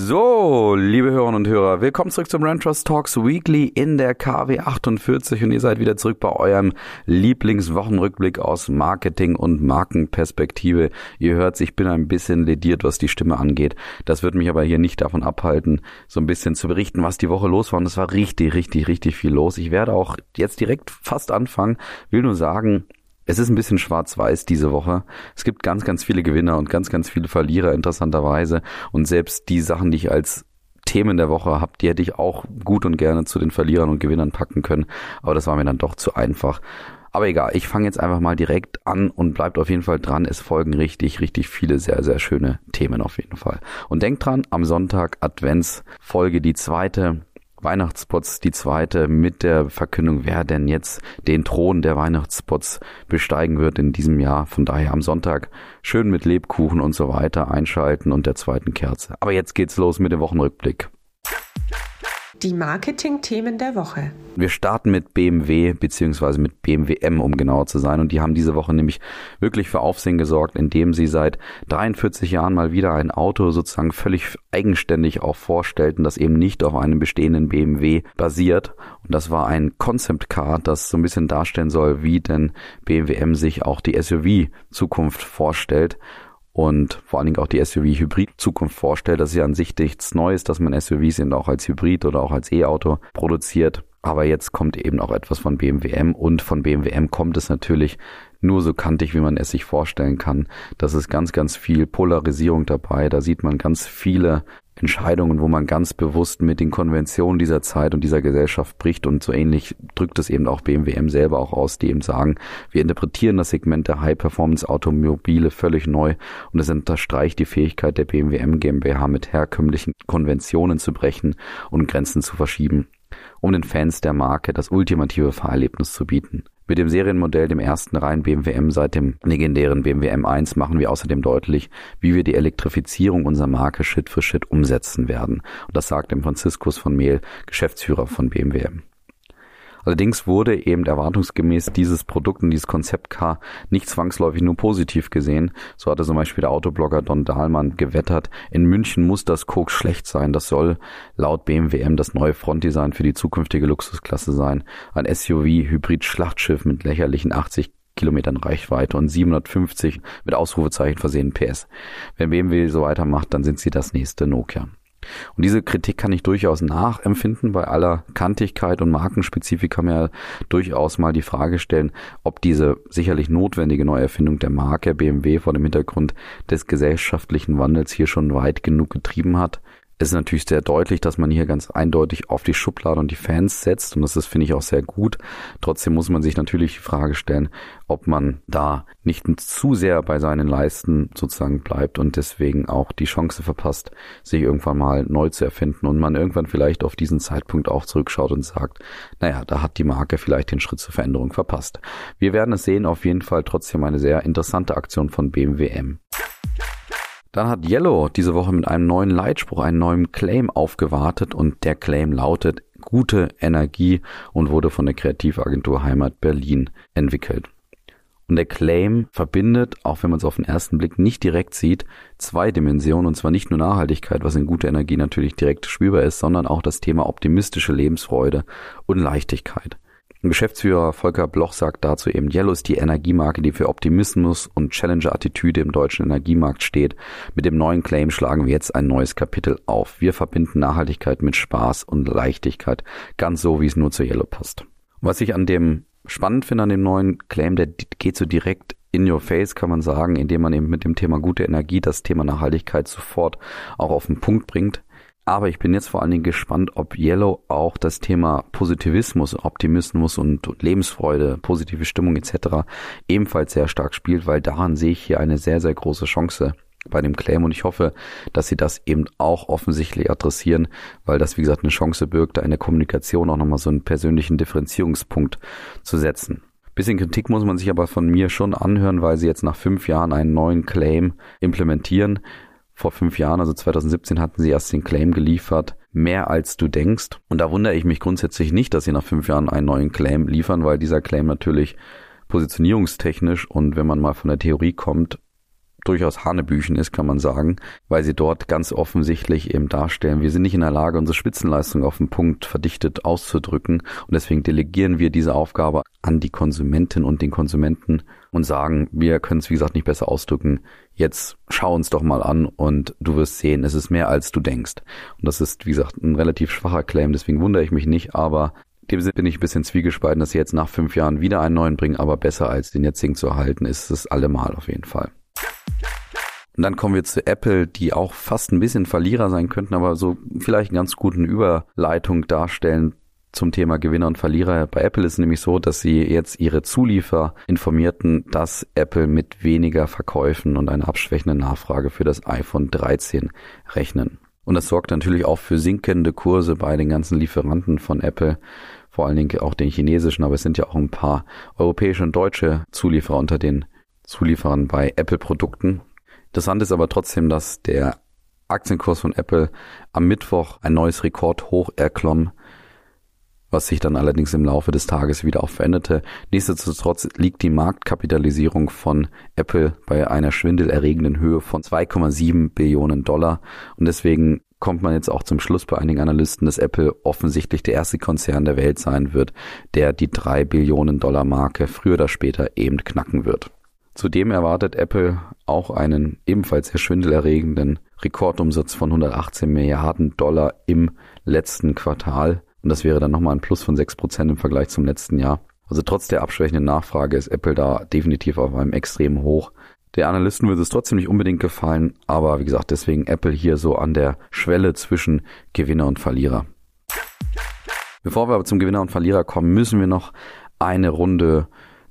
So, liebe Hörerinnen und Hörer, willkommen zurück zum Brand Trust Talks Weekly in der KW 48 und ihr seid wieder zurück bei eurem Lieblingswochenrückblick aus Marketing und Markenperspektive. Ihr hört, ich bin ein bisschen lediert, was die Stimme angeht. Das wird mich aber hier nicht davon abhalten, so ein bisschen zu berichten, was die Woche los war. Und es war richtig, richtig, richtig viel los. Ich werde auch jetzt direkt fast anfangen, will nur sagen, es ist ein bisschen schwarz-weiß diese Woche. Es gibt ganz, ganz viele Gewinner und ganz, ganz viele Verlierer interessanterweise. Und selbst die Sachen, die ich als Themen der Woche habe, die hätte ich auch gut und gerne zu den Verlierern und Gewinnern packen können. Aber das war mir dann doch zu einfach. Aber egal, ich fange jetzt einfach mal direkt an und bleibt auf jeden Fall dran. Es folgen richtig, richtig viele sehr, sehr schöne Themen auf jeden Fall. Und denkt dran, am Sonntag Adventsfolge die zweite. Weihnachtsspots die zweite mit der Verkündung, wer denn jetzt den Thron der Weihnachtsspots besteigen wird in diesem Jahr. Von daher am Sonntag schön mit Lebkuchen und so weiter einschalten und der zweiten Kerze. Aber jetzt geht's los mit dem Wochenrückblick. Die Marketing-Themen der Woche. Wir starten mit BMW beziehungsweise mit BMW M, um genauer zu sein. Und die haben diese Woche nämlich wirklich für Aufsehen gesorgt, indem sie seit 43 Jahren mal wieder ein Auto sozusagen völlig eigenständig auch vorstellten, das eben nicht auf einem bestehenden BMW basiert. Und das war ein Concept Car, das so ein bisschen darstellen soll, wie denn BMW M sich auch die SUV-Zukunft vorstellt und vor allen Dingen auch die SUV-Hybrid-Zukunft vorstellt. Das ist ja an sich nichts Neues, dass man SUVs eben auch als Hybrid oder auch als E-Auto produziert. Aber jetzt kommt eben auch etwas von BMW M und von BMW M kommt es natürlich nur so kantig, wie man es sich vorstellen kann. Das ist ganz, ganz viel Polarisierung dabei. Da sieht man ganz viele Entscheidungen, wo man ganz bewusst mit den Konventionen dieser Zeit und dieser Gesellschaft bricht und so ähnlich drückt es eben auch BMWM selber auch aus, die eben sagen, wir interpretieren das Segment der High-Performance-Automobile völlig neu und es unterstreicht die Fähigkeit der BMWM GmbH mit herkömmlichen Konventionen zu brechen und Grenzen zu verschieben, um den Fans der Marke das ultimative Fahrerlebnis zu bieten. Mit dem Serienmodell, dem ersten reinen BMW M seit dem legendären BMW M1, machen wir außerdem deutlich, wie wir die Elektrifizierung unserer Marke Schritt für Schritt umsetzen werden. Und das sagt dem Franziskus von Mehl, Geschäftsführer von BMW M. Allerdings wurde eben erwartungsgemäß dieses Produkt und dieses Konzept Car nicht zwangsläufig nur positiv gesehen. So hatte zum Beispiel der Autoblogger Don Dahlmann gewettert, in München muss das Koks schlecht sein. Das soll laut BMWM das neue Frontdesign für die zukünftige Luxusklasse sein. Ein SUV-Hybrid-Schlachtschiff mit lächerlichen 80 Kilometern Reichweite und 750 mit Ausrufezeichen versehen PS. Wenn BMW so weitermacht, dann sind sie das nächste Nokia. Und diese Kritik kann ich durchaus nachempfinden. Bei aller Kantigkeit und Markenspezifik kann man ja durchaus mal die Frage stellen, ob diese sicherlich notwendige Neuerfindung der Marke BMW vor dem Hintergrund des gesellschaftlichen Wandels hier schon weit genug getrieben hat ist natürlich sehr deutlich, dass man hier ganz eindeutig auf die Schublade und die Fans setzt und das ist, finde ich, auch sehr gut. Trotzdem muss man sich natürlich die Frage stellen, ob man da nicht zu sehr bei seinen Leisten sozusagen bleibt und deswegen auch die Chance verpasst, sich irgendwann mal neu zu erfinden und man irgendwann vielleicht auf diesen Zeitpunkt auch zurückschaut und sagt, naja, da hat die Marke vielleicht den Schritt zur Veränderung verpasst. Wir werden es sehen, auf jeden Fall trotzdem eine sehr interessante Aktion von BMW M. Dann hat Yellow diese Woche mit einem neuen Leitspruch, einen neuen Claim aufgewartet und der Claim lautet gute Energie und wurde von der Kreativagentur Heimat Berlin entwickelt. Und der Claim verbindet, auch wenn man es auf den ersten Blick nicht direkt sieht, zwei Dimensionen, und zwar nicht nur Nachhaltigkeit, was in gute Energie natürlich direkt spürbar ist, sondern auch das Thema optimistische Lebensfreude und Leichtigkeit. Geschäftsführer Volker Bloch sagt dazu eben, Yellow ist die Energiemarke, die für Optimismus und Challenger-Attitüde im deutschen Energiemarkt steht. Mit dem neuen Claim schlagen wir jetzt ein neues Kapitel auf. Wir verbinden Nachhaltigkeit mit Spaß und Leichtigkeit, ganz so, wie es nur zu Yellow passt. Was ich an dem spannend finde an dem neuen Claim, der geht so direkt in your face, kann man sagen, indem man eben mit dem Thema gute Energie das Thema Nachhaltigkeit sofort auch auf den Punkt bringt. Aber ich bin jetzt vor allen Dingen gespannt, ob Yellow auch das Thema Positivismus, Optimismus und Lebensfreude, positive Stimmung etc. ebenfalls sehr stark spielt, weil daran sehe ich hier eine sehr, sehr große Chance bei dem Claim und ich hoffe, dass sie das eben auch offensichtlich adressieren, weil das, wie gesagt, eine Chance birgt, da in der Kommunikation auch nochmal so einen persönlichen Differenzierungspunkt zu setzen. Bisschen Kritik muss man sich aber von mir schon anhören, weil sie jetzt nach fünf Jahren einen neuen Claim implementieren vor fünf Jahren, also 2017, hatten sie erst den Claim geliefert, mehr als du denkst. Und da wundere ich mich grundsätzlich nicht, dass sie nach fünf Jahren einen neuen Claim liefern, weil dieser Claim natürlich positionierungstechnisch und wenn man mal von der Theorie kommt, durchaus Hanebüchen ist, kann man sagen, weil sie dort ganz offensichtlich eben darstellen, wir sind nicht in der Lage, unsere Spitzenleistung auf den Punkt verdichtet auszudrücken und deswegen delegieren wir diese Aufgabe an die Konsumentin und den Konsumenten und sagen, wir können es wie gesagt nicht besser ausdrücken, jetzt schau uns doch mal an und du wirst sehen, es ist mehr als du denkst. Und das ist wie gesagt ein relativ schwacher Claim, deswegen wundere ich mich nicht, aber dem Sinne bin ich ein bisschen zwiegespalten, dass sie jetzt nach fünf Jahren wieder einen neuen bringen, aber besser als den jetzigen zu erhalten, ist es allemal auf jeden Fall. Und dann kommen wir zu Apple, die auch fast ein bisschen Verlierer sein könnten, aber so vielleicht einen ganz guten Überleitung darstellen zum Thema Gewinner und Verlierer. Bei Apple ist nämlich so, dass sie jetzt ihre Zuliefer informierten, dass Apple mit weniger Verkäufen und einer abschwächenden Nachfrage für das iPhone 13 rechnen. Und das sorgt natürlich auch für sinkende Kurse bei den ganzen Lieferanten von Apple, vor allen Dingen auch den chinesischen, aber es sind ja auch ein paar europäische und deutsche Zulieferer unter den Zulieferern bei Apple-Produkten. Interessant ist aber trotzdem, dass der Aktienkurs von Apple am Mittwoch ein neues Rekordhoch erklomm, was sich dann allerdings im Laufe des Tages wieder auch veränderte. Nichtsdestotrotz liegt die Marktkapitalisierung von Apple bei einer schwindelerregenden Höhe von 2,7 Billionen Dollar und deswegen kommt man jetzt auch zum Schluss bei einigen Analysten, dass Apple offensichtlich der erste Konzern der Welt sein wird, der die drei Billionen Dollar Marke früher oder später eben knacken wird. Zudem erwartet Apple auch einen ebenfalls sehr schwindelerregenden Rekordumsatz von 118 Milliarden Dollar im letzten Quartal. Und das wäre dann nochmal ein Plus von 6 Prozent im Vergleich zum letzten Jahr. Also trotz der abschwächenden Nachfrage ist Apple da definitiv auf einem extremen Hoch. Der Analysten würde es trotzdem nicht unbedingt gefallen, aber wie gesagt, deswegen Apple hier so an der Schwelle zwischen Gewinner und Verlierer. Bevor wir aber zum Gewinner und Verlierer kommen, müssen wir noch eine Runde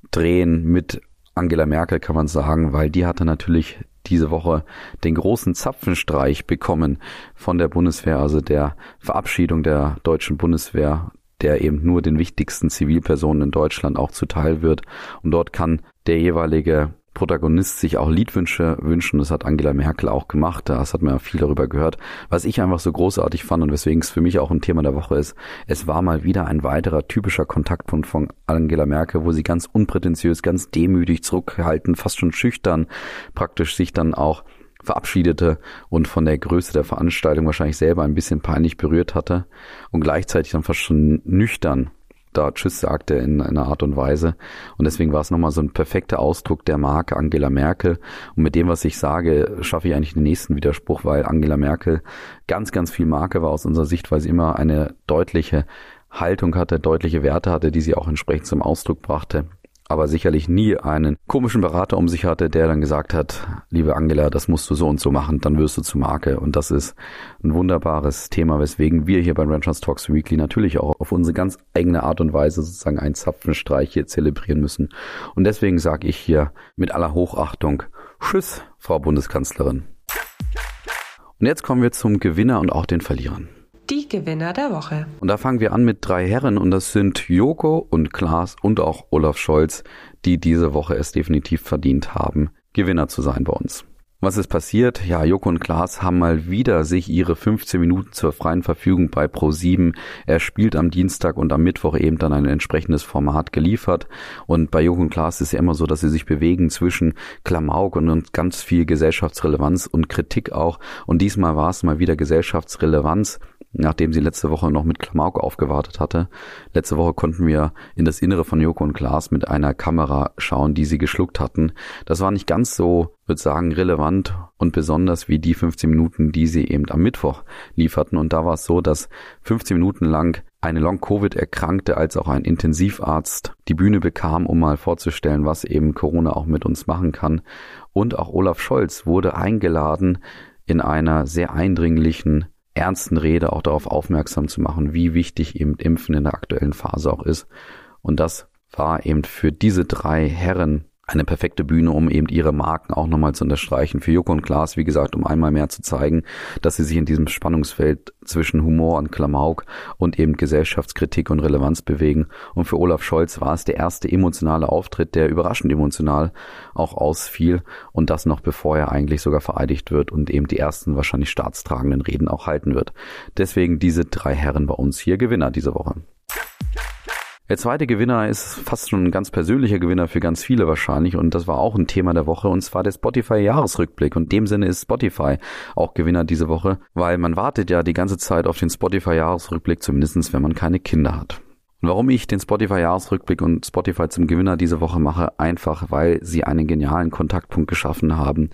drehen mit Angela Merkel kann man sagen, weil die hatte natürlich diese Woche den großen Zapfenstreich bekommen von der Bundeswehr, also der Verabschiedung der deutschen Bundeswehr, der eben nur den wichtigsten Zivilpersonen in Deutschland auch zuteil wird. Und dort kann der jeweilige Protagonist sich auch Liedwünsche wünschen. Das hat Angela Merkel auch gemacht. Das hat man ja viel darüber gehört. Was ich einfach so großartig fand und weswegen es für mich auch ein Thema der Woche ist, es war mal wieder ein weiterer typischer Kontaktpunkt von Angela Merkel, wo sie ganz unprätentiös, ganz demütig zurückgehalten, fast schon schüchtern praktisch sich dann auch verabschiedete und von der Größe der Veranstaltung wahrscheinlich selber ein bisschen peinlich berührt hatte und gleichzeitig dann fast schon nüchtern da Tschüss sagte in einer Art und Weise. Und deswegen war es nochmal so ein perfekter Ausdruck der Marke Angela Merkel. Und mit dem, was ich sage, schaffe ich eigentlich den nächsten Widerspruch, weil Angela Merkel ganz, ganz viel Marke war aus unserer Sicht, weil sie immer eine deutliche Haltung hatte, deutliche Werte hatte, die sie auch entsprechend zum Ausdruck brachte aber sicherlich nie einen komischen Berater um sich hatte, der dann gesagt hat, liebe Angela, das musst du so und so machen, dann wirst du zu Marke. Und das ist ein wunderbares Thema, weswegen wir hier bei Ranchers Talks Weekly natürlich auch auf unsere ganz eigene Art und Weise sozusagen einen Zapfenstreich hier zelebrieren müssen. Und deswegen sage ich hier mit aller Hochachtung, Tschüss, Frau Bundeskanzlerin. Und jetzt kommen wir zum Gewinner und auch den Verlierern. Die Gewinner der Woche. Und da fangen wir an mit drei Herren und das sind Joko und Klaas und auch Olaf Scholz, die diese Woche es definitiv verdient haben, Gewinner zu sein bei uns. Was ist passiert? Ja, Joko und Klaas haben mal wieder sich ihre 15 Minuten zur freien Verfügung bei Pro7 Er spielt am Dienstag und am Mittwoch eben dann ein entsprechendes Format geliefert. Und bei Joko und Klaas ist ja immer so, dass sie sich bewegen zwischen Klamauk und ganz viel Gesellschaftsrelevanz und Kritik auch. Und diesmal war es mal wieder Gesellschaftsrelevanz nachdem sie letzte Woche noch mit Klamauk aufgewartet hatte. Letzte Woche konnten wir in das Innere von Joko und Klaas mit einer Kamera schauen, die sie geschluckt hatten. Das war nicht ganz so, würde sagen, relevant und besonders wie die 15 Minuten, die sie eben am Mittwoch lieferten. Und da war es so, dass 15 Minuten lang eine Long-Covid-Erkrankte als auch ein Intensivarzt die Bühne bekam, um mal vorzustellen, was eben Corona auch mit uns machen kann. Und auch Olaf Scholz wurde eingeladen, in einer sehr eindringlichen ernsten Rede auch darauf aufmerksam zu machen, wie wichtig eben Impfen in der aktuellen Phase auch ist. Und das war eben für diese drei Herren eine perfekte Bühne, um eben ihre Marken auch nochmal zu unterstreichen. Für Joko und Klaas, wie gesagt, um einmal mehr zu zeigen, dass sie sich in diesem Spannungsfeld zwischen Humor und Klamauk und eben Gesellschaftskritik und Relevanz bewegen. Und für Olaf Scholz war es der erste emotionale Auftritt, der überraschend emotional auch ausfiel und das noch bevor er eigentlich sogar vereidigt wird und eben die ersten wahrscheinlich staatstragenden Reden auch halten wird. Deswegen diese drei Herren bei uns hier Gewinner diese Woche. Der zweite Gewinner ist fast schon ein ganz persönlicher Gewinner für ganz viele wahrscheinlich und das war auch ein Thema der Woche und zwar der Spotify Jahresrückblick und in dem Sinne ist Spotify auch Gewinner diese Woche, weil man wartet ja die ganze Zeit auf den Spotify Jahresrückblick, zumindestens wenn man keine Kinder hat. Und warum ich den Spotify Jahresrückblick und Spotify zum Gewinner diese Woche mache, einfach weil sie einen genialen Kontaktpunkt geschaffen haben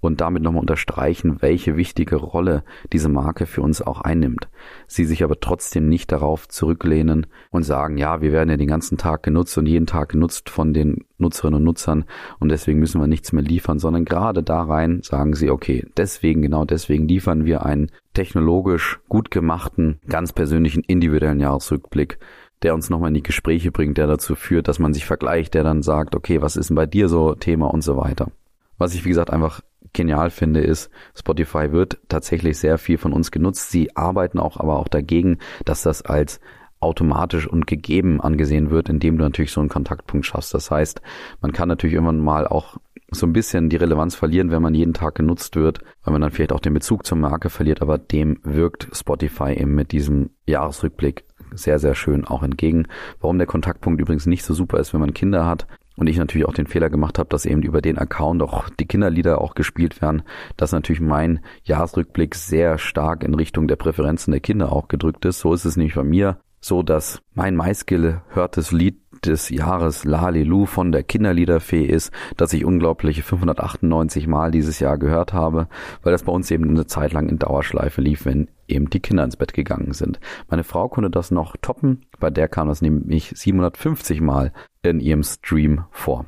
und damit nochmal unterstreichen, welche wichtige Rolle diese Marke für uns auch einnimmt. Sie sich aber trotzdem nicht darauf zurücklehnen und sagen, ja, wir werden ja den ganzen Tag genutzt und jeden Tag genutzt von den Nutzerinnen und Nutzern und deswegen müssen wir nichts mehr liefern, sondern gerade da rein sagen sie, okay, deswegen, genau deswegen liefern wir einen technologisch gut gemachten, ganz persönlichen, individuellen Jahresrückblick, der uns nochmal in die Gespräche bringt, der dazu führt, dass man sich vergleicht, der dann sagt, okay, was ist denn bei dir so Thema und so weiter. Was ich, wie gesagt, einfach genial finde, ist, Spotify wird tatsächlich sehr viel von uns genutzt. Sie arbeiten auch aber auch dagegen, dass das als automatisch und gegeben angesehen wird, indem du natürlich so einen Kontaktpunkt schaffst. Das heißt, man kann natürlich irgendwann mal auch so ein bisschen die Relevanz verlieren, wenn man jeden Tag genutzt wird, weil man dann vielleicht auch den Bezug zur Marke verliert, aber dem wirkt Spotify eben mit diesem Jahresrückblick sehr, sehr schön auch entgegen. Warum der Kontaktpunkt übrigens nicht so super ist, wenn man Kinder hat, und ich natürlich auch den Fehler gemacht habe, dass eben über den Account auch die Kinderlieder auch gespielt werden, dass natürlich mein Jahresrückblick sehr stark in Richtung der Präferenzen der Kinder auch gedrückt ist. So ist es nämlich bei mir so, dass mein meistgehörtes Lied des Jahres Lalilu von der Kinderliederfee ist, dass ich unglaubliche 598 Mal dieses Jahr gehört habe, weil das bei uns eben eine Zeit lang in Dauerschleife lief, wenn eben die Kinder ins Bett gegangen sind. Meine Frau konnte das noch toppen, bei der kam das nämlich 750 Mal in ihrem Stream vor.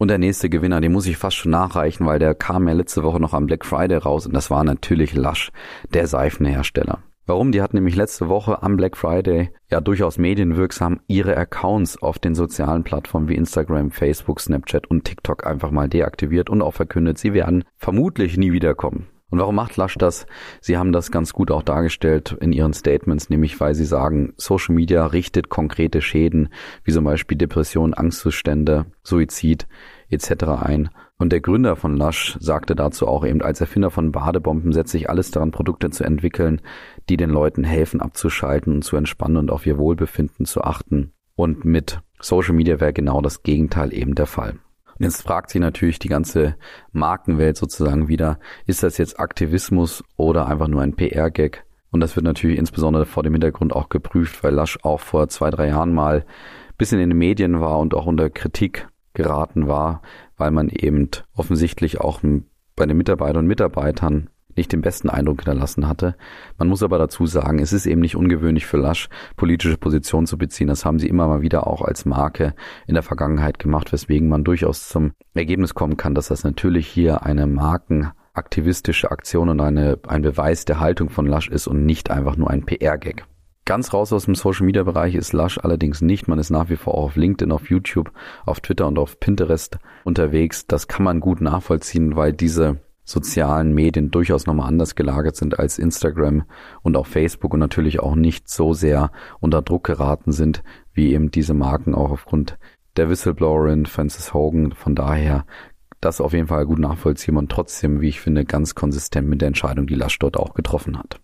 Und der nächste Gewinner, den muss ich fast schon nachreichen, weil der kam ja letzte Woche noch am Black Friday raus und das war natürlich Lush, der Seifenhersteller. Warum? Die hat nämlich letzte Woche am Black Friday ja durchaus medienwirksam ihre Accounts auf den sozialen Plattformen wie Instagram, Facebook, Snapchat und TikTok einfach mal deaktiviert und auch verkündet, sie werden vermutlich nie wiederkommen. Und warum macht Lush das? Sie haben das ganz gut auch dargestellt in ihren Statements, nämlich weil sie sagen, Social Media richtet konkrete Schäden, wie zum Beispiel Depression, Angstzustände, Suizid etc. ein. Und der Gründer von Lush sagte dazu auch eben, als Erfinder von Badebomben setze ich alles daran, Produkte zu entwickeln, die den Leuten helfen, abzuschalten und zu entspannen und auf ihr Wohlbefinden zu achten. Und mit Social Media wäre genau das Gegenteil eben der Fall. Und jetzt fragt sich natürlich die ganze Markenwelt sozusagen wieder, ist das jetzt Aktivismus oder einfach nur ein PR-Gag? Und das wird natürlich insbesondere vor dem Hintergrund auch geprüft, weil Lasch auch vor zwei, drei Jahren mal bisschen in den Medien war und auch unter Kritik geraten war, weil man eben offensichtlich auch bei den Mitarbeitern und Mitarbeitern nicht den besten Eindruck hinterlassen hatte. Man muss aber dazu sagen, es ist eben nicht ungewöhnlich für Lasch, politische Positionen zu beziehen. Das haben sie immer mal wieder auch als Marke in der Vergangenheit gemacht, weswegen man durchaus zum Ergebnis kommen kann, dass das natürlich hier eine markenaktivistische Aktion und eine, ein Beweis der Haltung von Lasch ist und nicht einfach nur ein PR-Gag. Ganz raus aus dem Social Media Bereich ist Lush allerdings nicht. Man ist nach wie vor auch auf LinkedIn, auf YouTube, auf Twitter und auf Pinterest unterwegs. Das kann man gut nachvollziehen, weil diese sozialen Medien durchaus nochmal anders gelagert sind als Instagram und auch Facebook und natürlich auch nicht so sehr unter Druck geraten sind, wie eben diese Marken auch aufgrund der Whistleblowerin Francis Hogan. Von daher das auf jeden Fall gut nachvollziehen und trotzdem, wie ich finde, ganz konsistent mit der Entscheidung, die Lasch dort auch getroffen hat.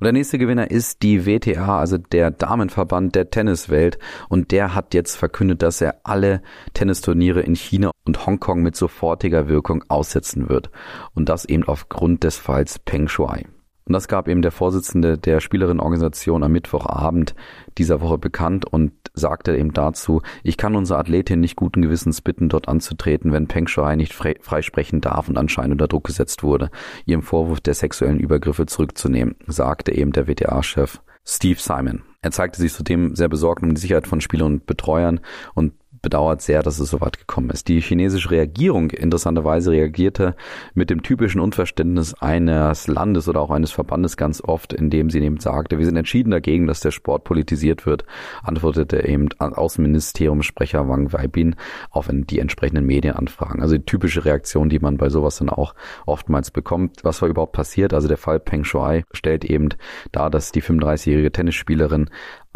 Und der nächste Gewinner ist die WTA, also der Damenverband der Tenniswelt. Und der hat jetzt verkündet, dass er alle Tennisturniere in China und Hongkong mit sofortiger Wirkung aussetzen wird. Und das eben aufgrund des Falls Peng Shuai. Und das gab eben der Vorsitzende der Spielerinnenorganisation am Mittwochabend dieser Woche bekannt und sagte eben dazu, ich kann unsere Athletin nicht guten Gewissens bitten, dort anzutreten, wenn Peng Shuai nicht frei, frei sprechen darf und anscheinend unter Druck gesetzt wurde, ihrem Vorwurf der sexuellen Übergriffe zurückzunehmen, sagte eben der WTA-Chef Steve Simon. Er zeigte sich zudem sehr besorgt um die Sicherheit von Spielern und Betreuern und bedauert sehr, dass es so weit gekommen ist. Die chinesische Regierung interessanterweise reagierte mit dem typischen Unverständnis eines Landes oder auch eines Verbandes ganz oft, indem sie eben sagte, wir sind entschieden dagegen, dass der Sport politisiert wird, antwortete eben Außenministeriumssprecher Wang Weibin auf die entsprechenden Medienanfragen. Also die typische Reaktion, die man bei sowas dann auch oftmals bekommt. Was war überhaupt passiert? Also der Fall Peng Shuai stellt eben dar, dass die 35-jährige Tennisspielerin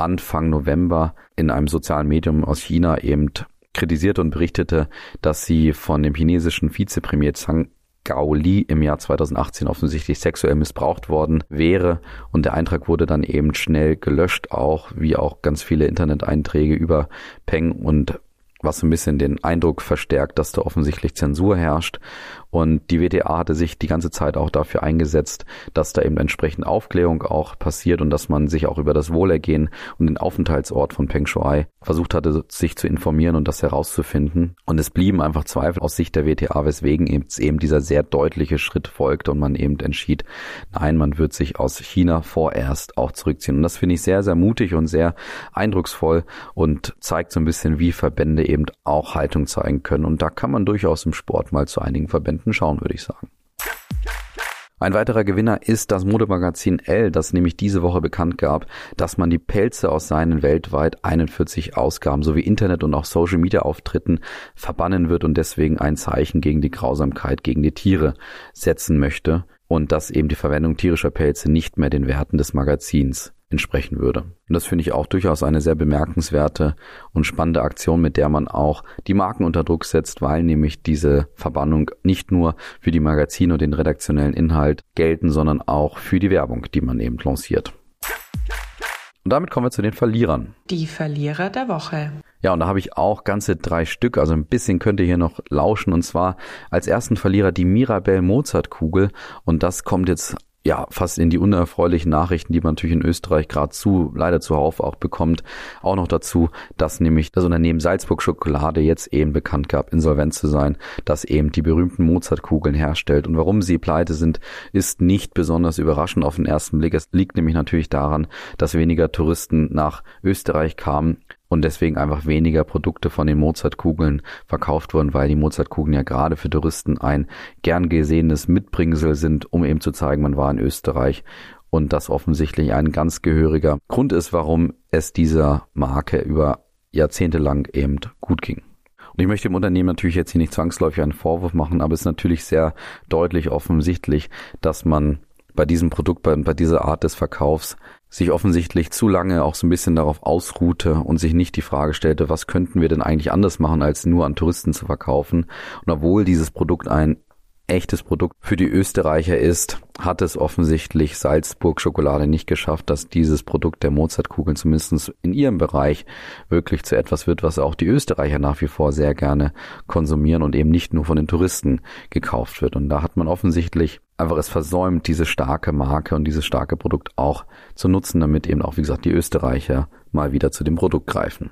Anfang November in einem sozialen Medium aus China eben kritisierte und berichtete, dass sie von dem chinesischen Vizepremier Zhang Gao Li im Jahr 2018 offensichtlich sexuell missbraucht worden wäre und der Eintrag wurde dann eben schnell gelöscht, auch wie auch ganz viele Interneteinträge über Peng und was ein bisschen den Eindruck verstärkt, dass da offensichtlich Zensur herrscht. Und die WTA hatte sich die ganze Zeit auch dafür eingesetzt, dass da eben entsprechend Aufklärung auch passiert und dass man sich auch über das Wohlergehen und den Aufenthaltsort von Peng Shuai versucht hatte, sich zu informieren und das herauszufinden. Und es blieben einfach Zweifel aus Sicht der WTA, weswegen eben, dieser sehr deutliche Schritt folgte und man eben entschied, nein, man wird sich aus China vorerst auch zurückziehen. Und das finde ich sehr, sehr mutig und sehr eindrucksvoll und zeigt so ein bisschen, wie Verbände eben auch Haltung zeigen können. Und da kann man durchaus im Sport mal zu einigen Verbänden hinten schauen, würde ich sagen. Ein weiterer Gewinner ist das Modemagazin L, das nämlich diese Woche bekannt gab, dass man die Pelze aus seinen weltweit 41 Ausgaben sowie Internet- und auch Social-Media-Auftritten verbannen wird und deswegen ein Zeichen gegen die Grausamkeit gegen die Tiere setzen möchte und dass eben die Verwendung tierischer Pelze nicht mehr den Werten des Magazins entsprechen würde. Und das finde ich auch durchaus eine sehr bemerkenswerte und spannende Aktion, mit der man auch die Marken unter Druck setzt, weil nämlich diese Verbannung nicht nur für die Magazine und den redaktionellen Inhalt gelten, sondern auch für die Werbung, die man eben lanciert. Und damit kommen wir zu den Verlierern. Die Verlierer der Woche. Ja, und da habe ich auch ganze drei Stück, also ein bisschen könnt ihr hier noch lauschen. Und zwar als ersten Verlierer die Mirabell Mozart Kugel. Und das kommt jetzt ja fast in die unerfreulichen Nachrichten, die man natürlich in Österreich gerade zu leider zuhauf auch bekommt, auch noch dazu, dass nämlich das Unternehmen Salzburg Schokolade jetzt eben bekannt gab, insolvent zu sein, das eben die berühmten Mozartkugeln herstellt und warum sie pleite sind, ist nicht besonders überraschend auf den ersten Blick. Es liegt nämlich natürlich daran, dass weniger Touristen nach Österreich kamen und deswegen einfach weniger Produkte von den Mozartkugeln verkauft wurden, weil die Mozartkugeln ja gerade für Touristen ein gern gesehenes Mitbringsel sind, um eben zu zeigen, man war in Österreich und das offensichtlich ein ganz gehöriger Grund ist, warum es dieser Marke über Jahrzehnte lang eben gut ging. Und ich möchte dem Unternehmen natürlich jetzt hier nicht zwangsläufig einen Vorwurf machen, aber es ist natürlich sehr deutlich offensichtlich, dass man bei diesem Produkt, bei, bei dieser Art des Verkaufs sich offensichtlich zu lange auch so ein bisschen darauf ausruhte und sich nicht die Frage stellte, was könnten wir denn eigentlich anders machen, als nur an Touristen zu verkaufen. Und obwohl dieses Produkt ein echtes Produkt für die Österreicher ist, hat es offensichtlich Salzburg Schokolade nicht geschafft, dass dieses Produkt der Mozartkugeln zumindest in ihrem Bereich wirklich zu etwas wird, was auch die Österreicher nach wie vor sehr gerne konsumieren und eben nicht nur von den Touristen gekauft wird. Und da hat man offensichtlich einfach es versäumt, diese starke Marke und dieses starke Produkt auch zu nutzen, damit eben auch, wie gesagt, die Österreicher mal wieder zu dem Produkt greifen.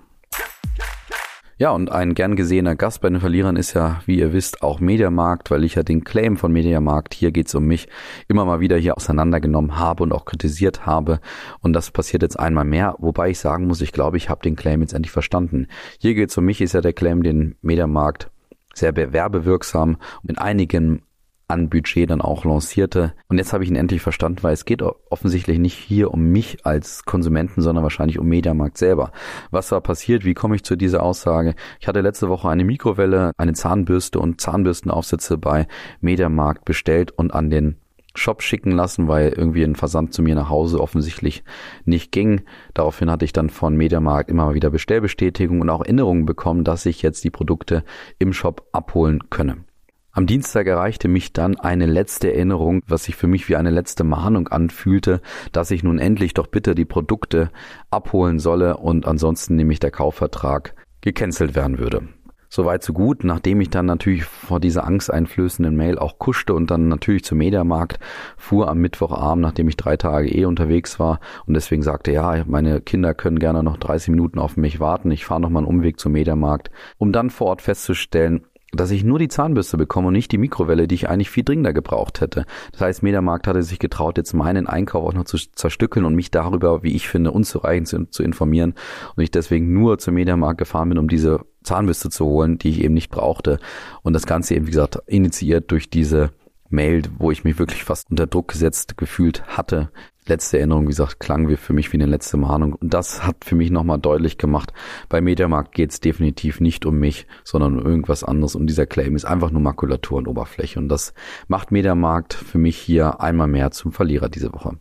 Ja, und ein gern gesehener Gast bei den Verlierern ist ja, wie ihr wisst, auch Mediamarkt, weil ich ja den Claim von Mediamarkt, hier geht's um mich, immer mal wieder hier auseinandergenommen habe und auch kritisiert habe. Und das passiert jetzt einmal mehr, wobei ich sagen muss, ich glaube, ich habe den Claim jetzt endlich verstanden. Hier geht's um mich, ist ja der Claim, den Mediamarkt sehr werbewirksam in einigen an Budget dann auch lancierte. Und jetzt habe ich ihn endlich verstanden, weil es geht offensichtlich nicht hier um mich als Konsumenten, sondern wahrscheinlich um Mediamarkt selber. Was war passiert? Wie komme ich zu dieser Aussage? Ich hatte letzte Woche eine Mikrowelle, eine Zahnbürste und Zahnbürstenaufsätze bei Mediamarkt bestellt und an den Shop schicken lassen, weil irgendwie ein Versand zu mir nach Hause offensichtlich nicht ging. Daraufhin hatte ich dann von Mediamarkt immer wieder Bestellbestätigung und auch Erinnerungen bekommen, dass ich jetzt die Produkte im Shop abholen könne. Am Dienstag erreichte mich dann eine letzte Erinnerung, was sich für mich wie eine letzte Mahnung anfühlte, dass ich nun endlich doch bitte die Produkte abholen solle und ansonsten nämlich der Kaufvertrag gecancelt werden würde. Soweit so gut, nachdem ich dann natürlich vor dieser angsteinflößenden Mail auch kuschte und dann natürlich zum Mediamarkt fuhr am Mittwochabend, nachdem ich drei Tage eh unterwegs war und deswegen sagte, ja, meine Kinder können gerne noch 30 Minuten auf mich warten, ich fahre nochmal einen Umweg zum Mediamarkt, um dann vor Ort festzustellen, dass ich nur die Zahnbürste bekomme und nicht die Mikrowelle, die ich eigentlich viel dringender gebraucht hätte. Das heißt, Mediamarkt hatte sich getraut, jetzt meinen Einkauf auch noch zu zerstückeln und mich darüber, wie ich finde, unzureichend zu, zu informieren und ich deswegen nur zum Mediamarkt gefahren bin, um diese Zahnbürste zu holen, die ich eben nicht brauchte. Und das Ganze eben, wie gesagt, initiiert durch diese Mail, wo ich mich wirklich fast unter Druck gesetzt gefühlt hatte. Letzte Erinnerung, wie gesagt, klang wie für mich wie eine letzte Mahnung. Und das hat für mich nochmal deutlich gemacht, bei Mediamarkt geht es definitiv nicht um mich, sondern um irgendwas anderes. Und dieser Claim ist einfach nur Makulatur und Oberfläche. Und das macht Mediamarkt für mich hier einmal mehr zum Verlierer diese Woche.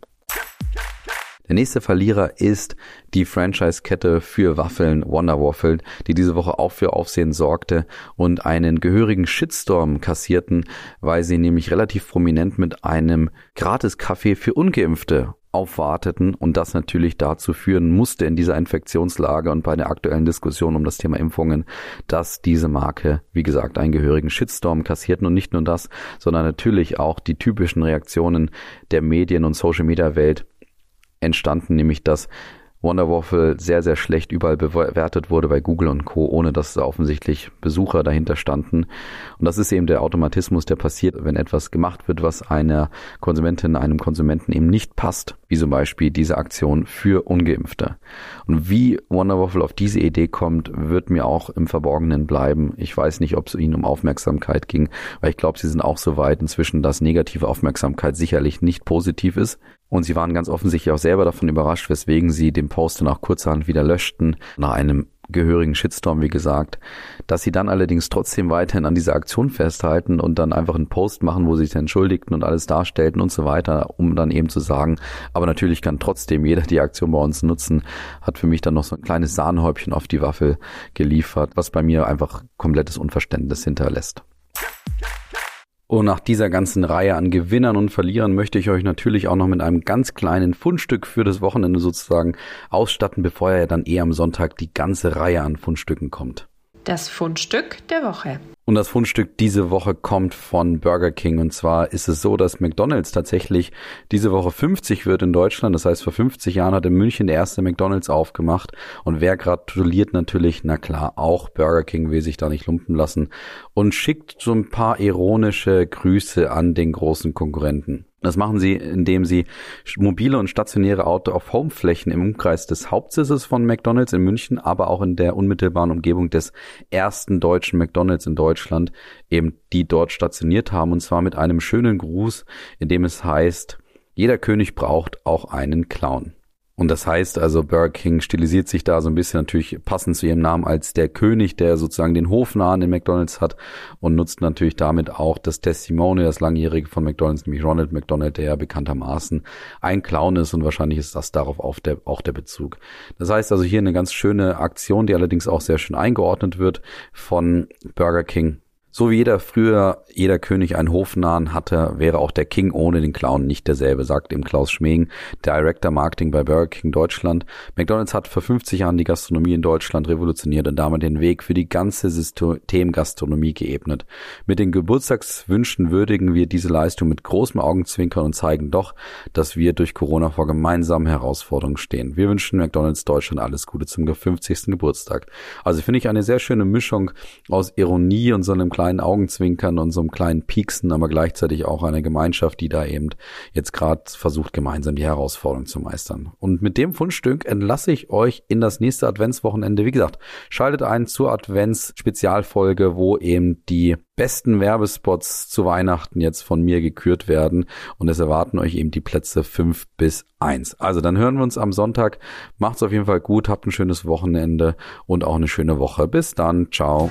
Der nächste Verlierer ist die Franchise-Kette für Waffeln Wonder Waffle, die diese Woche auch für Aufsehen sorgte und einen gehörigen Shitstorm kassierten, weil sie nämlich relativ prominent mit einem Gratis-Kaffee für Ungeimpfte aufwarteten. Und das natürlich dazu führen musste in dieser Infektionslage und bei der aktuellen Diskussion um das Thema Impfungen, dass diese Marke, wie gesagt, einen gehörigen Shitstorm kassierten. Und nicht nur das, sondern natürlich auch die typischen Reaktionen der Medien und Social Media Welt entstanden, nämlich dass Wonder Waffle sehr, sehr schlecht überall bewertet wurde bei Google und Co., ohne dass da offensichtlich Besucher dahinter standen. Und das ist eben der Automatismus, der passiert, wenn etwas gemacht wird, was einer Konsumentin, einem Konsumenten eben nicht passt, wie zum Beispiel diese Aktion für Ungeimpfte. Und wie Wonder Waffle auf diese Idee kommt, wird mir auch im Verborgenen bleiben. Ich weiß nicht, ob es ihnen um Aufmerksamkeit ging, weil ich glaube, sie sind auch so weit inzwischen, dass negative Aufmerksamkeit sicherlich nicht positiv ist. Und sie waren ganz offensichtlich auch selber davon überrascht, weswegen sie den Post dann auch kurzerhand wieder löschten, nach einem gehörigen Shitstorm, wie gesagt, dass sie dann allerdings trotzdem weiterhin an dieser Aktion festhalten und dann einfach einen Post machen, wo sie sich entschuldigten und alles darstellten und so weiter, um dann eben zu sagen, aber natürlich kann trotzdem jeder die Aktion bei uns nutzen, hat für mich dann noch so ein kleines Sahnehäubchen auf die Waffel geliefert, was bei mir einfach komplettes Unverständnis hinterlässt. Und nach dieser ganzen Reihe an Gewinnern und Verlierern möchte ich euch natürlich auch noch mit einem ganz kleinen Fundstück für das Wochenende sozusagen ausstatten, bevor ja dann eh am Sonntag die ganze Reihe an Fundstücken kommt. Das Fundstück der Woche. Und das Fundstück diese Woche kommt von Burger King. Und zwar ist es so, dass McDonald's tatsächlich diese Woche 50 wird in Deutschland. Das heißt, vor 50 Jahren hat in München der erste McDonald's aufgemacht. Und wer gratuliert natürlich, na klar, auch Burger King will sich da nicht lumpen lassen und schickt so ein paar ironische Grüße an den großen Konkurrenten. Das machen sie, indem sie mobile und stationäre Out-of-Home-Flächen im Umkreis des Hauptsitzes von McDonald's in München, aber auch in der unmittelbaren Umgebung des ersten deutschen McDonald's in Deutschland eben die dort stationiert haben und zwar mit einem schönen Gruß, in dem es heißt, jeder König braucht auch einen Clown. Und das heißt also, Burger King stilisiert sich da so ein bisschen natürlich passend zu ihrem Namen als der König, der sozusagen den Hofnahen in McDonalds hat und nutzt natürlich damit auch das Testimonial, das langjährige von McDonalds, nämlich Ronald McDonald, der ja bekanntermaßen ein Clown ist und wahrscheinlich ist das darauf auch der, auch der Bezug. Das heißt also hier eine ganz schöne Aktion, die allerdings auch sehr schön eingeordnet wird von Burger King so wie jeder früher, jeder König einen Hofnahen hatte, wäre auch der King ohne den Clown nicht derselbe, sagt ihm Klaus Schmegen, Director Marketing bei Burger King Deutschland. McDonald's hat vor 50 Jahren die Gastronomie in Deutschland revolutioniert und damit den Weg für die ganze Systemgastronomie geebnet. Mit den Geburtstagswünschen würdigen wir diese Leistung mit großem Augenzwinkern und zeigen doch, dass wir durch Corona vor gemeinsamen Herausforderungen stehen. Wir wünschen McDonald's Deutschland alles Gute zum 50. Geburtstag. Also finde ich eine sehr schöne Mischung aus Ironie und so einem kleinen Augenzwinkern und so einem kleinen Pieksen, aber gleichzeitig auch eine Gemeinschaft, die da eben jetzt gerade versucht, gemeinsam die Herausforderung zu meistern. Und mit dem Fundstück entlasse ich euch in das nächste Adventswochenende. Wie gesagt, schaltet ein zur Advents-Spezialfolge, wo eben die besten Werbespots zu Weihnachten jetzt von mir gekürt werden. Und es erwarten euch eben die Plätze fünf bis eins. Also dann hören wir uns am Sonntag. Macht's auf jeden Fall gut, habt ein schönes Wochenende und auch eine schöne Woche. Bis dann. Ciao.